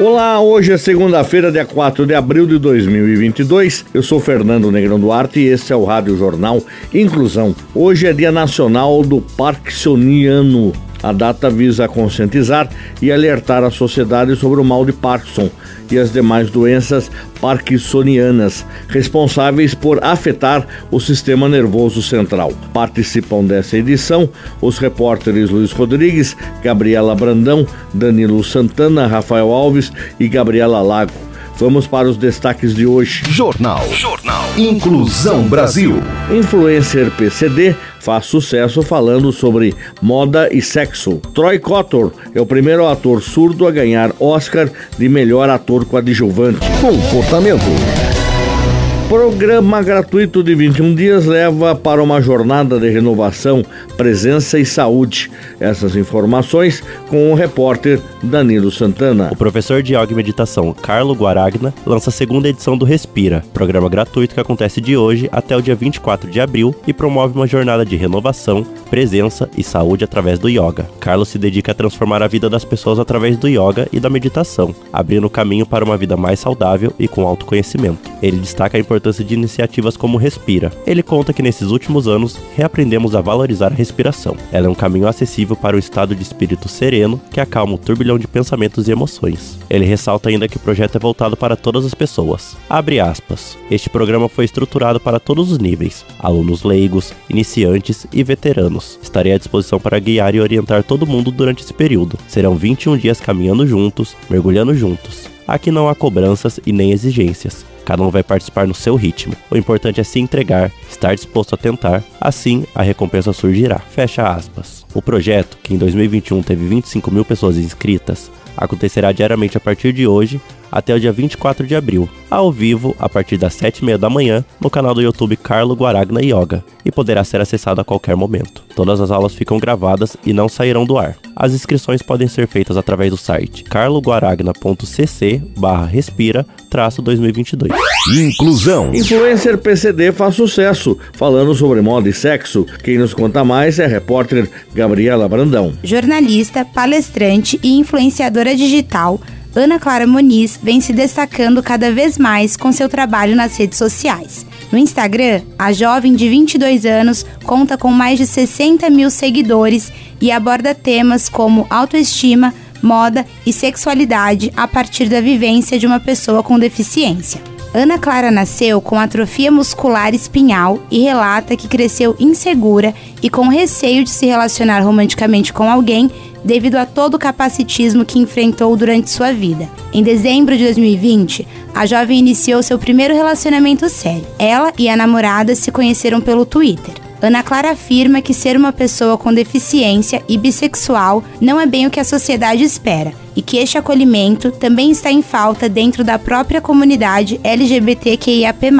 Olá, hoje é segunda-feira, dia 4 de abril de 2022. Eu sou Fernando Negrão Duarte e esse é o Rádio Jornal Inclusão. Hoje é Dia Nacional do Parkinsoniano. A data visa conscientizar e alertar a sociedade sobre o mal de Parkinson e as demais doenças parkinsonianas, responsáveis por afetar o sistema nervoso central. Participam dessa edição os repórteres Luiz Rodrigues, Gabriela Brandão, Danilo Santana, Rafael Alves e Gabriela Lago. Vamos para os destaques de hoje. Jornal. Jornal. Inclusão Brasil. Influencer PCD faz sucesso falando sobre moda e sexo. Troy Kotor é o primeiro ator surdo a ganhar Oscar de melhor ator coadjuvante. Comportamento. Programa gratuito de 21 dias leva para uma jornada de renovação, presença e saúde. Essas informações com o repórter Danilo Santana. O professor de yoga e meditação Carlo Guaragna lança a segunda edição do Respira, programa gratuito que acontece de hoje até o dia 24 de abril e promove uma jornada de renovação, presença e saúde através do yoga. Carlos se dedica a transformar a vida das pessoas através do yoga e da meditação, abrindo o caminho para uma vida mais saudável e com autoconhecimento. Ele destaca a importância importância de iniciativas como Respira. Ele conta que nesses últimos anos reaprendemos a valorizar a respiração. Ela é um caminho acessível para o estado de espírito sereno que acalma o turbilhão de pensamentos e emoções. Ele ressalta ainda que o projeto é voltado para todas as pessoas. Abre aspas. Este programa foi estruturado para todos os níveis: alunos leigos, iniciantes e veteranos. Estarei à disposição para guiar e orientar todo mundo durante esse período. Serão 21 dias caminhando juntos, mergulhando juntos. Aqui não há cobranças e nem exigências. Cada um vai participar no seu ritmo. O importante é se entregar, estar disposto a tentar, assim a recompensa surgirá. Fecha aspas. O projeto, que em 2021 teve 25 mil pessoas inscritas, acontecerá diariamente a partir de hoje até o dia 24 de abril, ao vivo a partir das 7h30 da manhã no canal do YouTube Carlo Guaragna Yoga e poderá ser acessado a qualquer momento. Todas as aulas ficam gravadas e não sairão do ar. As inscrições podem ser feitas através do site carloguaragna.cc respira 2022. Inclusão. Influencer PCD faz sucesso, falando sobre moda e sexo. Quem nos conta mais é a repórter Gabriela Brandão. Jornalista, palestrante e influenciadora digital, Ana Clara Moniz vem se destacando cada vez mais com seu trabalho nas redes sociais. No Instagram, a jovem de 22 anos conta com mais de 60 mil seguidores e aborda temas como autoestima, moda e sexualidade a partir da vivência de uma pessoa com deficiência. Ana Clara nasceu com atrofia muscular espinhal e relata que cresceu insegura e com receio de se relacionar romanticamente com alguém devido a todo o capacitismo que enfrentou durante sua vida. Em dezembro de 2020, a jovem iniciou seu primeiro relacionamento sério. Ela e a namorada se conheceram pelo Twitter. Ana Clara afirma que ser uma pessoa com deficiência e bissexual não é bem o que a sociedade espera e que este acolhimento também está em falta dentro da própria comunidade LGBTQIAP+.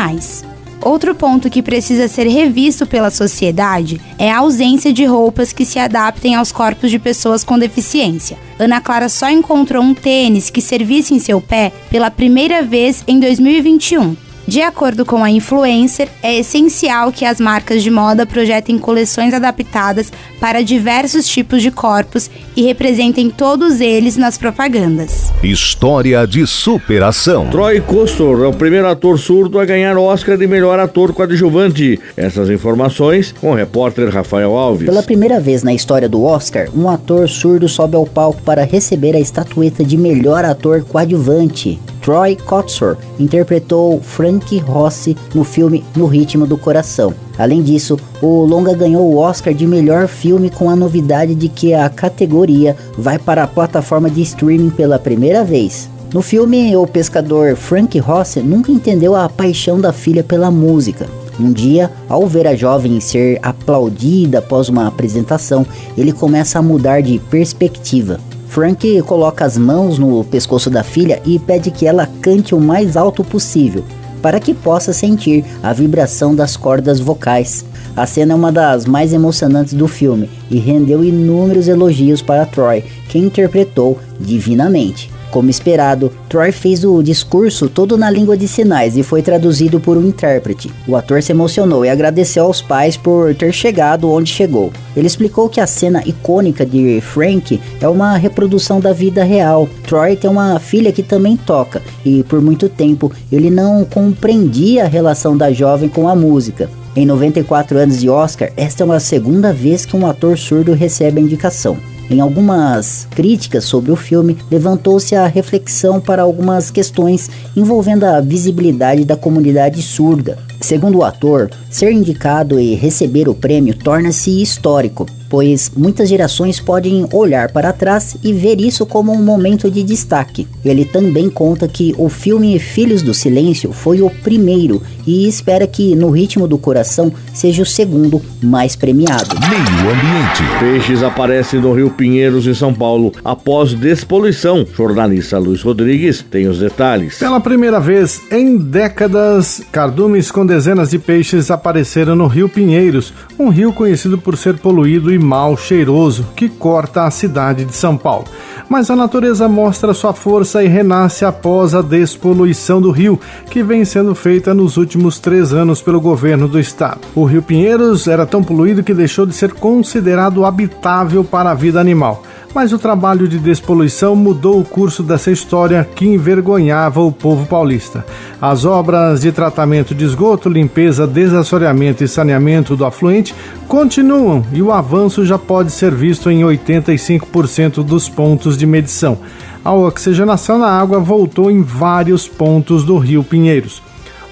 Outro ponto que precisa ser revisto pela sociedade é a ausência de roupas que se adaptem aos corpos de pessoas com deficiência. Ana Clara só encontrou um tênis que servisse em seu pé pela primeira vez em 2021 de acordo com a influencer, é essencial que as marcas de moda projetem coleções adaptadas para diversos tipos de corpos e representem todos eles nas propagandas. História de superação. Troy Costor é o primeiro ator surdo a ganhar Oscar de melhor ator coadjuvante. Essas informações com o repórter Rafael Alves. Pela primeira vez na história do Oscar, um ator surdo sobe ao palco para receber a estatueta de melhor ator coadjuvante. Troy Kotsur interpretou Frank Rossi no filme No Ritmo do Coração. Além disso, o longa ganhou o Oscar de melhor filme com a novidade de que a categoria vai para a plataforma de streaming pela primeira vez. No filme, o pescador Frank Rossi nunca entendeu a paixão da filha pela música. Um dia, ao ver a jovem ser aplaudida após uma apresentação, ele começa a mudar de perspectiva. Frank coloca as mãos no pescoço da filha e pede que ela cante o mais alto possível, para que possa sentir a vibração das cordas vocais. A cena é uma das mais emocionantes do filme e rendeu inúmeros elogios para Troy, que interpretou divinamente. Como esperado, Troy fez o discurso todo na língua de sinais e foi traduzido por um intérprete. O ator se emocionou e agradeceu aos pais por ter chegado onde chegou. Ele explicou que a cena icônica de Frank é uma reprodução da vida real. Troy tem uma filha que também toca e por muito tempo ele não compreendia a relação da jovem com a música. Em 94 anos de Oscar, esta é uma segunda vez que um ator surdo recebe a indicação. Em algumas críticas sobre o filme, levantou-se a reflexão para algumas questões envolvendo a visibilidade da comunidade surda. Segundo o ator, ser indicado e receber o prêmio torna-se histórico, pois muitas gerações podem olhar para trás e ver isso como um momento de destaque. Ele também conta que o filme Filhos do Silêncio foi o primeiro e espera que No Ritmo do Coração seja o segundo mais premiado. Meio Ambiente. Peixes aparecem no Rio Pinheiros, em São Paulo, após despoluição. Jornalista Luiz Rodrigues tem os detalhes. Pela primeira vez em décadas, cardumes com dezenas de peixes apareceram no Rio Pinheiros, um rio conhecido por ser poluído e mal cheiroso, que corta a cidade de São Paulo. Mas a natureza mostra sua força e renasce após a despoluição do rio, que vem sendo feita nos últimos três anos pelo governo do estado. O Rio Pinheiros era tão poluído que deixou de ser considerado habitável para a vida animal mas o trabalho de despoluição mudou o curso dessa história que envergonhava o povo paulista. As obras de tratamento de esgoto, limpeza, desassoreamento e saneamento do afluente continuam e o avanço já pode ser visto em 85% dos pontos de medição. A oxigenação na água voltou em vários pontos do Rio Pinheiros.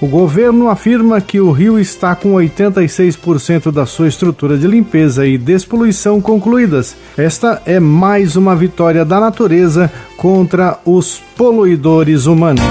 O governo afirma que o rio está com 86% da sua estrutura de limpeza e despoluição concluídas. Esta é mais uma vitória da natureza contra os poluidores humanos.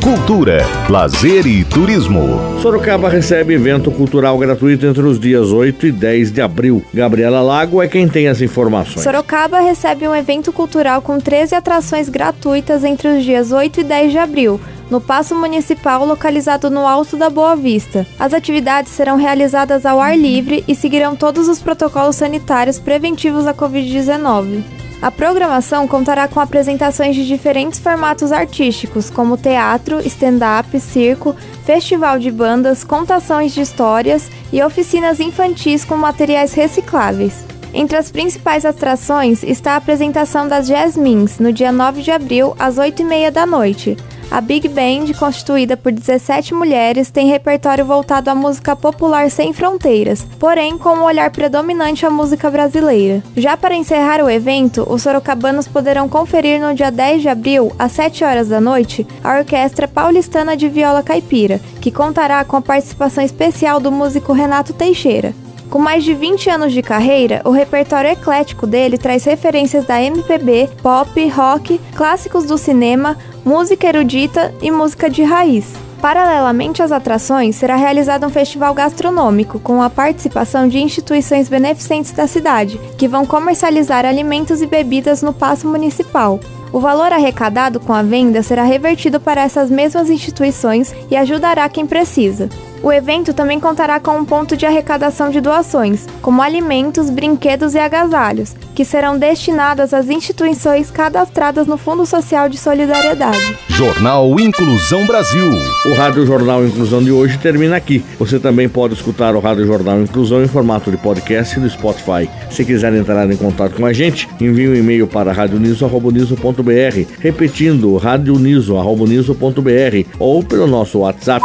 Cultura, lazer e turismo. Sorocaba recebe evento cultural gratuito entre os dias 8 e 10 de abril. Gabriela Lago é quem tem as informações. Sorocaba recebe um evento cultural com 13 atrações gratuitas entre os dias 8 e 10 de abril no Paço Municipal localizado no Alto da Boa Vista. As atividades serão realizadas ao ar livre e seguirão todos os protocolos sanitários preventivos à Covid-19. A programação contará com apresentações de diferentes formatos artísticos, como teatro, stand-up, circo, festival de bandas, contações de histórias e oficinas infantis com materiais recicláveis. Entre as principais atrações está a apresentação das Jasmines, no dia 9 de abril, às 8h30 da noite. A Big Band, constituída por 17 mulheres, tem repertório voltado à música popular sem fronteiras, porém com um olhar predominante à música brasileira. Já para encerrar o evento, os sorocabanos poderão conferir no dia 10 de abril, às 7 horas da noite, a Orquestra Paulistana de Viola Caipira, que contará com a participação especial do músico Renato Teixeira. Com mais de 20 anos de carreira, o repertório eclético dele traz referências da MPB, pop, rock, clássicos do cinema, música erudita e música de raiz. Paralelamente às atrações, será realizado um festival gastronômico com a participação de instituições beneficentes da cidade, que vão comercializar alimentos e bebidas no passo municipal. O valor arrecadado com a venda será revertido para essas mesmas instituições e ajudará quem precisa. O evento também contará com um ponto de arrecadação de doações, como alimentos, brinquedos e agasalhos, que serão destinadas às instituições cadastradas no Fundo Social de Solidariedade. Jornal Inclusão Brasil. O Rádio Jornal Inclusão de hoje termina aqui. Você também pode escutar o Rádio Jornal Inclusão em formato de podcast no Spotify. Se quiser entrar em contato com a gente, envie um e-mail para radioniso.br, repetindo radioniso.br ou pelo nosso WhatsApp,